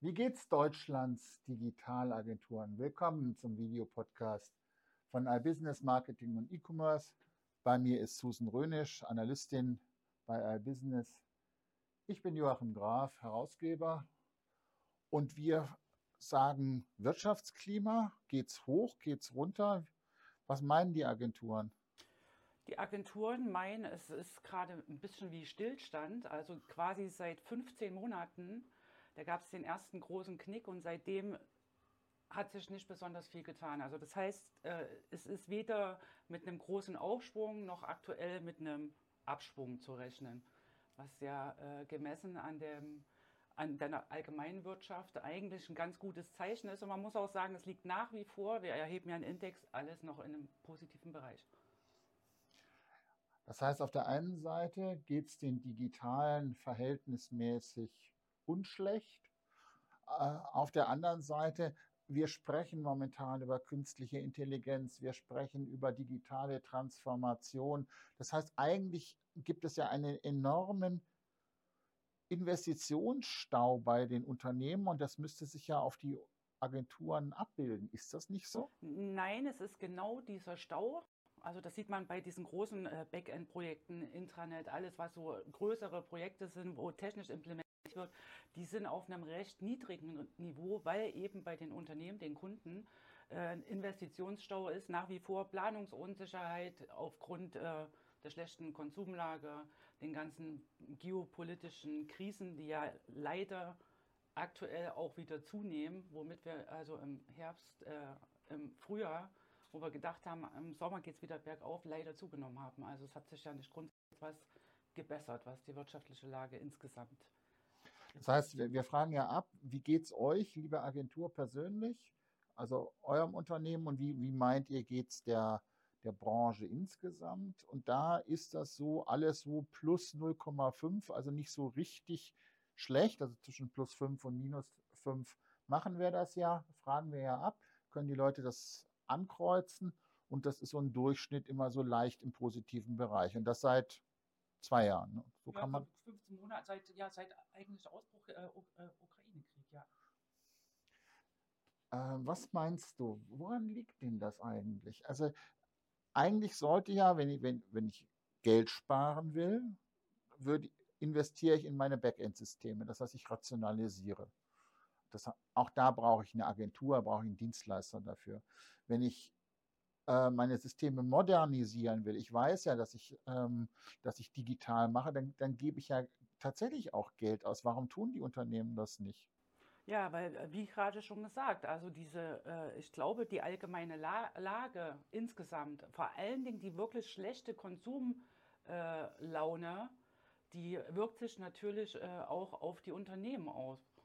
Wie geht's Deutschlands Digitalagenturen? Willkommen zum Videopodcast von iBusiness Marketing und E-Commerce. Bei mir ist Susan Rönisch, Analystin bei iBusiness. Ich bin Joachim Graf, Herausgeber und wir sagen Wirtschaftsklima, geht's hoch, geht's runter? Was meinen die Agenturen? Die Agenturen meinen, es ist gerade ein bisschen wie Stillstand, also quasi seit 15 Monaten. Da gab es den ersten großen Knick und seitdem hat sich nicht besonders viel getan. Also das heißt, äh, es ist weder mit einem großen Aufschwung noch aktuell mit einem Abschwung zu rechnen, was ja äh, gemessen an dem an der allgemeinen Wirtschaft eigentlich ein ganz gutes Zeichen ist. Und man muss auch sagen, es liegt nach wie vor, wir erheben ja einen Index, alles noch in einem positiven Bereich. Das heißt, auf der einen Seite geht es den Digitalen verhältnismäßig unschlecht. Äh, auf der anderen Seite, wir sprechen momentan über künstliche Intelligenz, wir sprechen über digitale Transformation. Das heißt, eigentlich gibt es ja einen enormen Investitionsstau bei den Unternehmen und das müsste sich ja auf die Agenturen abbilden. Ist das nicht so? Nein, es ist genau dieser Stau. Also das sieht man bei diesen großen äh, Backend-Projekten, Intranet, alles, was so größere Projekte sind, wo technisch implementiert wird, die sind auf einem recht niedrigen Niveau, weil eben bei den Unternehmen, den Kunden, äh, Investitionsstau ist, nach wie vor Planungsunsicherheit aufgrund äh, der schlechten Konsumlage, den ganzen geopolitischen Krisen, die ja leider aktuell auch wieder zunehmen, womit wir also im Herbst, äh, im Frühjahr, wo wir gedacht haben, im Sommer geht es wieder bergauf, leider zugenommen haben. Also es hat sich ja nicht grundsätzlich was gebessert, was die wirtschaftliche Lage insgesamt. Das heißt, wir, wir fragen ja ab, wie geht es euch, liebe Agentur, persönlich, also eurem Unternehmen und wie, wie meint ihr, geht es der der Branche insgesamt. Und da ist das so alles so plus 0,5, also nicht so richtig schlecht. Also zwischen plus 5 und minus 5 machen wir das ja, fragen wir ja ab, können die Leute das ankreuzen. Und das ist so ein Durchschnitt immer so leicht im positiven Bereich. Und das seit zwei Jahren. Ne? So ja, kann man 15 Monate, seit, ja, seit eigentlich Ausbruch äh, äh, Ukraine-Krieg, ja. Äh, was meinst du? Woran liegt denn das eigentlich? Also eigentlich sollte ja, wenn ich, wenn, wenn ich Geld sparen will, würde, investiere ich in meine Backend-Systeme. Das heißt, ich rationalisiere. Das, auch da brauche ich eine Agentur, brauche ich einen Dienstleister dafür. Wenn ich äh, meine Systeme modernisieren will, ich weiß ja, dass ich, ähm, dass ich digital mache, dann, dann gebe ich ja tatsächlich auch Geld aus. Warum tun die Unternehmen das nicht? Ja, weil, äh, wie gerade schon gesagt, also diese, äh, ich glaube, die allgemeine La Lage insgesamt, vor allen Dingen die wirklich schlechte Konsumlaune, äh, die wirkt sich natürlich äh, auch auf die Unternehmen aus.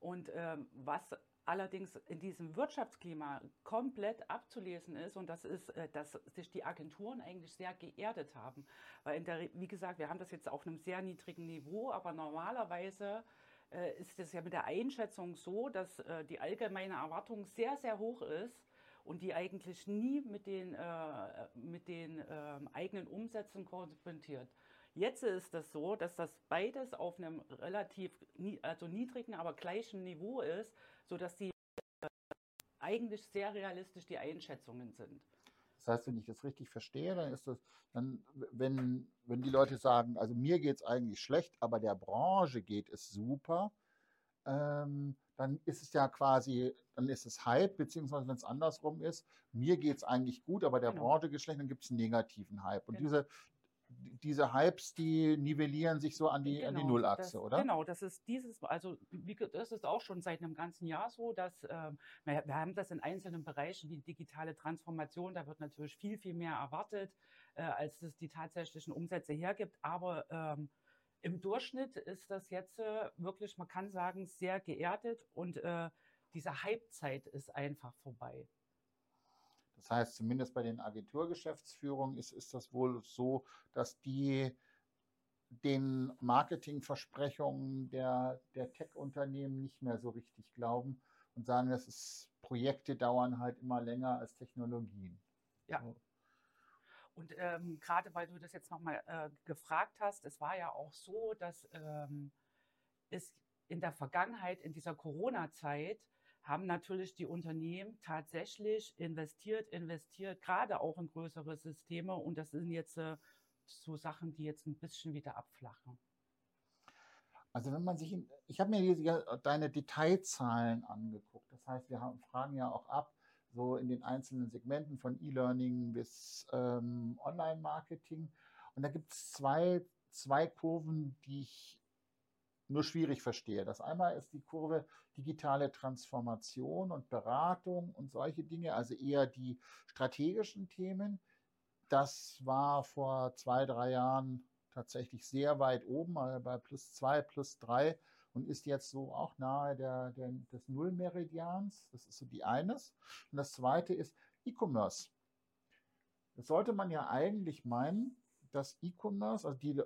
Und ähm, was allerdings in diesem Wirtschaftsklima komplett abzulesen ist, und das ist, äh, dass sich die Agenturen eigentlich sehr geerdet haben. Weil, in der, wie gesagt, wir haben das jetzt auf einem sehr niedrigen Niveau, aber normalerweise äh, ist es ja mit der Einschätzung so, dass äh, die allgemeine Erwartung sehr, sehr hoch ist und die eigentlich nie mit den, äh, mit den äh, eigenen Umsätzen korrespondiert. Jetzt ist es so, dass das beides auf einem relativ also niedrigen, aber gleichen Niveau ist, sodass die äh, eigentlich sehr realistisch die Einschätzungen sind. Das heißt, wenn ich das richtig verstehe, dann ist das, dann, wenn, wenn die Leute sagen, also mir geht es eigentlich schlecht, aber der Branche geht es super, ähm, dann ist es ja quasi, dann ist es Hype, beziehungsweise wenn es andersrum ist, mir geht es eigentlich gut, aber der genau. Branche geht schlecht, dann gibt es einen negativen Hype. Und genau. diese, diese Hypes, die nivellieren sich so an die, genau, an die genau, Nullachse, das, oder? Genau, das ist dieses, also wie, das ist auch schon seit einem ganzen Jahr so, dass äh, wir, wir haben das in einzelnen Bereichen wie digitale Transformation, da wird natürlich viel, viel mehr erwartet, äh, als es die tatsächlichen Umsätze hergibt, aber ähm, im Durchschnitt ist das jetzt äh, wirklich, man kann sagen, sehr geerdet und äh, diese Hypezeit ist einfach vorbei. Das heißt, zumindest bei den Agenturgeschäftsführungen ist, ist das wohl so, dass die den Marketingversprechungen der, der Tech-Unternehmen nicht mehr so richtig glauben und sagen, dass es Projekte dauern halt immer länger als Technologien. Ja. So. Und ähm, gerade weil du das jetzt nochmal äh, gefragt hast, es war ja auch so, dass ähm, es in der Vergangenheit, in dieser Corona-Zeit, haben natürlich die Unternehmen tatsächlich investiert, investiert, gerade auch in größere Systeme. Und das sind jetzt äh, so Sachen, die jetzt ein bisschen wieder abflachen. Also wenn man sich, ich habe mir hier deine Detailzahlen angeguckt. Das heißt, wir haben, fragen ja auch ab, so in den einzelnen Segmenten von E-Learning bis ähm, Online-Marketing. Und da gibt es zwei, zwei Kurven, die ich nur schwierig verstehe. Das einmal ist die Kurve digitale Transformation und Beratung und solche Dinge, also eher die strategischen Themen. Das war vor zwei, drei Jahren tatsächlich sehr weit oben, also bei plus zwei, plus drei und ist jetzt so auch nahe der, der, des Nullmeridians. Das ist so die eines. Und das zweite ist E-Commerce. Das sollte man ja eigentlich meinen, dass E-Commerce, also die,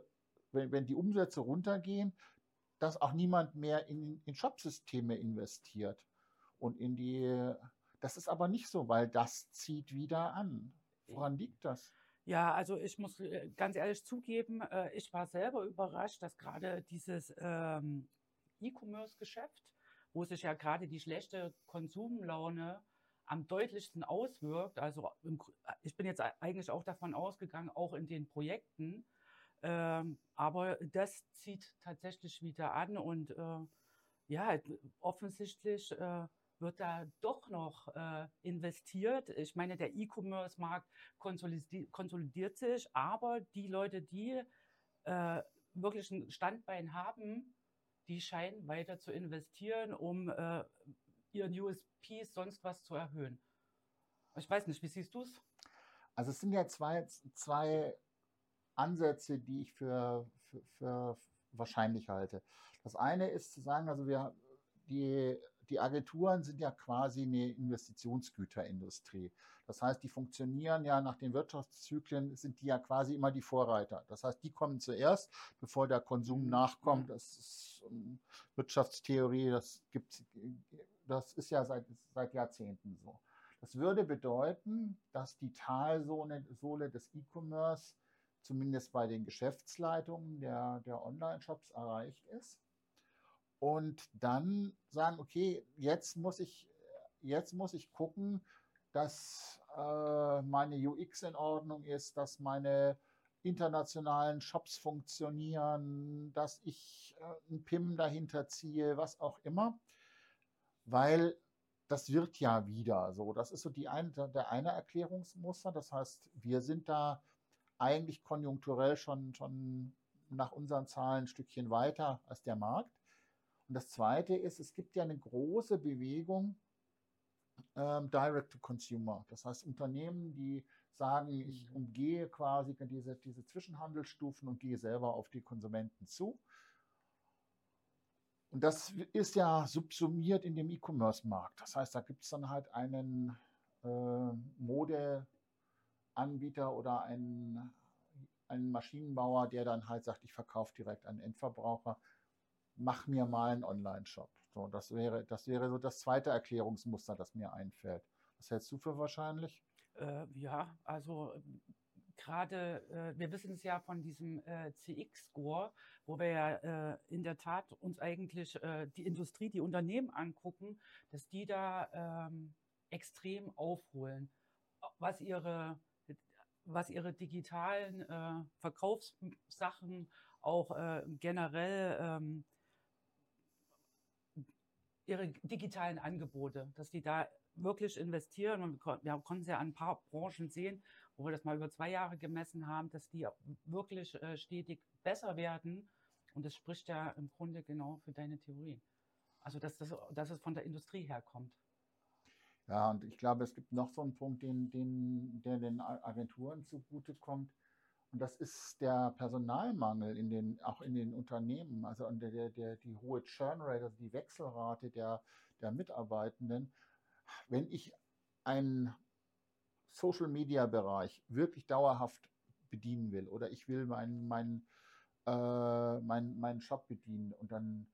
wenn, wenn die Umsätze runtergehen, dass auch niemand mehr in, in Shopsysteme investiert. Und in die, das ist aber nicht so, weil das zieht wieder an. Woran liegt das? Ja, also ich muss äh, ganz ehrlich zugeben, äh, ich war selber überrascht, dass gerade dieses ähm, E-Commerce-Geschäft, wo sich ja gerade die schlechte Konsumlaune am deutlichsten auswirkt, also ich bin jetzt eigentlich auch davon ausgegangen, auch in den Projekten, ähm, aber das zieht tatsächlich wieder an und äh, ja, offensichtlich äh, wird da doch noch äh, investiert. Ich meine, der E-Commerce-Markt konsolidiert, konsolidiert, sich, aber die Leute, die äh, wirklich ein Standbein haben, die scheinen weiter zu investieren, um äh, ihren USPs sonst was zu erhöhen. Ich weiß nicht, wie siehst du es? Also es sind ja zwei, zwei Ansätze, die ich für, für, für wahrscheinlich halte. Das eine ist zu sagen, also wir die die Agenturen sind ja quasi eine Investitionsgüterindustrie. Das heißt, die funktionieren ja nach den Wirtschaftszyklen, sind die ja quasi immer die Vorreiter. Das heißt, die kommen zuerst, bevor der Konsum mhm. nachkommt. Das ist Wirtschaftstheorie, das gibt das ist ja seit, seit Jahrzehnten so. Das würde bedeuten, dass die Talsohle des E-Commerce zumindest bei den Geschäftsleitungen der, der Online-Shops erreicht ist und dann sagen, okay, jetzt muss ich, jetzt muss ich gucken, dass äh, meine UX in Ordnung ist, dass meine internationalen Shops funktionieren, dass ich äh, ein PIM dahinter ziehe, was auch immer, weil das wird ja wieder so. Das ist so die ein, der eine Erklärungsmuster. Das heißt, wir sind da eigentlich konjunkturell schon, schon nach unseren Zahlen ein Stückchen weiter als der Markt. Und das Zweite ist, es gibt ja eine große Bewegung ähm, Direct to Consumer. Das heißt, Unternehmen, die sagen, ich mhm. umgehe quasi diese, diese Zwischenhandelsstufen und gehe selber auf die Konsumenten zu. Und das ist ja subsumiert in dem E-Commerce-Markt. Das heißt, da gibt es dann halt einen äh, Modeanbieter oder einen, Maschinenbauer, der dann halt sagt, ich verkaufe direkt an Endverbraucher mach mir mal einen Online-Shop. So, das wäre, das wäre so das zweite Erklärungsmuster, das mir einfällt. Was hältst du für wahrscheinlich? Äh, ja, also gerade, äh, wir wissen es ja von diesem äh, CX-Score, wo wir ja äh, in der Tat uns eigentlich äh, die Industrie, die Unternehmen angucken, dass die da ähm, extrem aufholen, was ihre, was ihre digitalen äh, Verkaufssachen auch generell ähm, ihre digitalen Angebote, dass die da wirklich investieren. Und wir konnten es ja an ein paar Branchen sehen, wo wir das mal über zwei Jahre gemessen haben, dass die wirklich äh, stetig besser werden. Und das spricht ja im Grunde genau für deine Theorie. Also, dass, das, dass es von der Industrie herkommt. Ja, und ich glaube, es gibt noch so einen Punkt, den, den, der den Agenturen zugutekommt. Und das ist der Personalmangel in den, auch in den Unternehmen, also der, der, die hohe Churn-Rate, also die Wechselrate der, der Mitarbeitenden. Wenn ich einen Social-Media-Bereich wirklich dauerhaft bedienen will oder ich will meinen mein, äh, mein, mein Shop bedienen und dann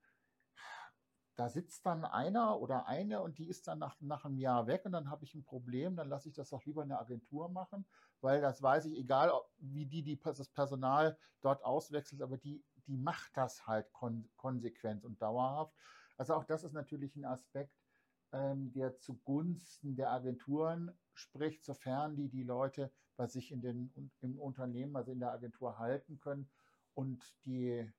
da sitzt dann einer oder eine und die ist dann nach, nach einem Jahr weg und dann habe ich ein Problem, dann lasse ich das doch lieber in der Agentur machen, weil das weiß ich, egal wie die, die das Personal dort auswechselt, aber die, die macht das halt kon konsequent und dauerhaft. Also auch das ist natürlich ein Aspekt, ähm, der zugunsten der Agenturen spricht, sofern die die Leute bei sich in den, im Unternehmen, also in der Agentur halten können und die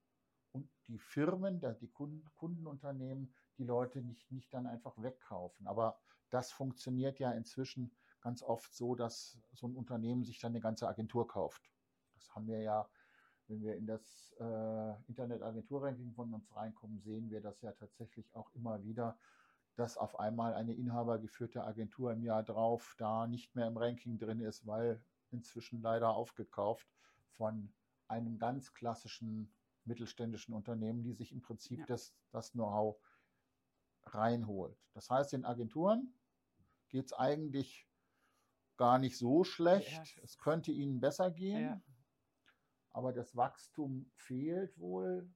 und die Firmen, die Kunden, Kundenunternehmen, die Leute nicht, nicht dann einfach wegkaufen. Aber das funktioniert ja inzwischen ganz oft so, dass so ein Unternehmen sich dann eine ganze Agentur kauft. Das haben wir ja, wenn wir in das äh, Internetagentur-Ranking von uns reinkommen, sehen wir das ja tatsächlich auch immer wieder, dass auf einmal eine inhabergeführte Agentur im Jahr drauf da nicht mehr im Ranking drin ist, weil inzwischen leider aufgekauft von einem ganz klassischen mittelständischen Unternehmen, die sich im Prinzip ja. das, das Know-how reinholt. Das heißt, in Agenturen geht es eigentlich gar nicht so schlecht. Ja. Es könnte ihnen besser gehen, ja. aber das Wachstum fehlt wohl,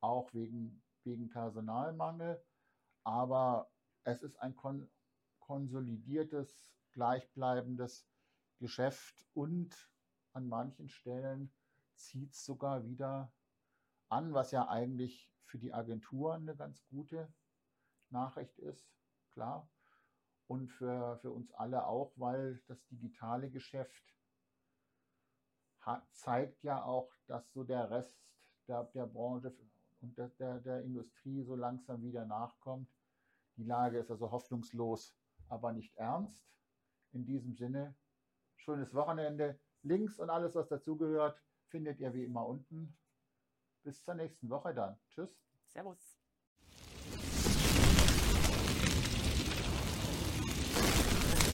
auch wegen, wegen Personalmangel. Aber es ist ein kon konsolidiertes, gleichbleibendes Geschäft und an manchen Stellen zieht es sogar wieder an, was ja eigentlich für die Agenturen eine ganz gute Nachricht ist, klar. Und für, für uns alle auch, weil das digitale Geschäft hat, zeigt ja auch, dass so der Rest der, der Branche und der, der, der Industrie so langsam wieder nachkommt. Die Lage ist also hoffnungslos, aber nicht ernst. In diesem Sinne, schönes Wochenende. Links und alles, was dazugehört, findet ihr wie immer unten. Bis zur nächsten Woche dann. Tschüss. Servus.